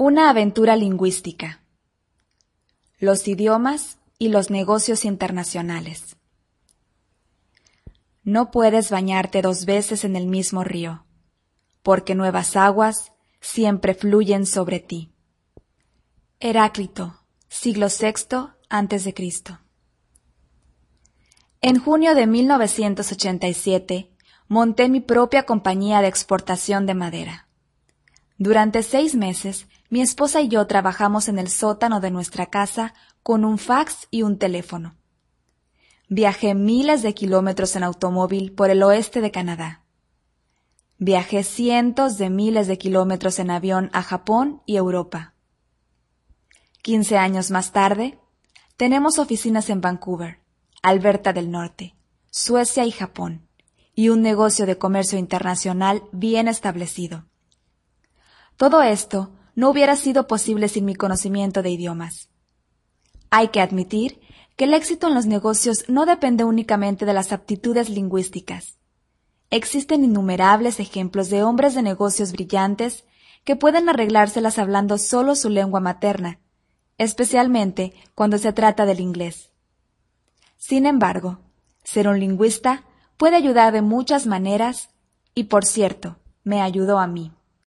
Una aventura lingüística. Los idiomas y los negocios internacionales. No puedes bañarte dos veces en el mismo río, porque nuevas aguas siempre fluyen sobre ti. Heráclito, siglo VI antes de Cristo. En junio de 1987 monté mi propia compañía de exportación de madera. Durante seis meses mi esposa y yo trabajamos en el sótano de nuestra casa con un fax y un teléfono. Viajé miles de kilómetros en automóvil por el oeste de Canadá. Viajé cientos de miles de kilómetros en avión a Japón y Europa. Quince años más tarde, tenemos oficinas en Vancouver, Alberta del Norte, Suecia y Japón, y un negocio de comercio internacional bien establecido. Todo esto no hubiera sido posible sin mi conocimiento de idiomas. Hay que admitir que el éxito en los negocios no depende únicamente de las aptitudes lingüísticas. Existen innumerables ejemplos de hombres de negocios brillantes que pueden arreglárselas hablando solo su lengua materna, especialmente cuando se trata del inglés. Sin embargo, ser un lingüista puede ayudar de muchas maneras y, por cierto, me ayudó a mí.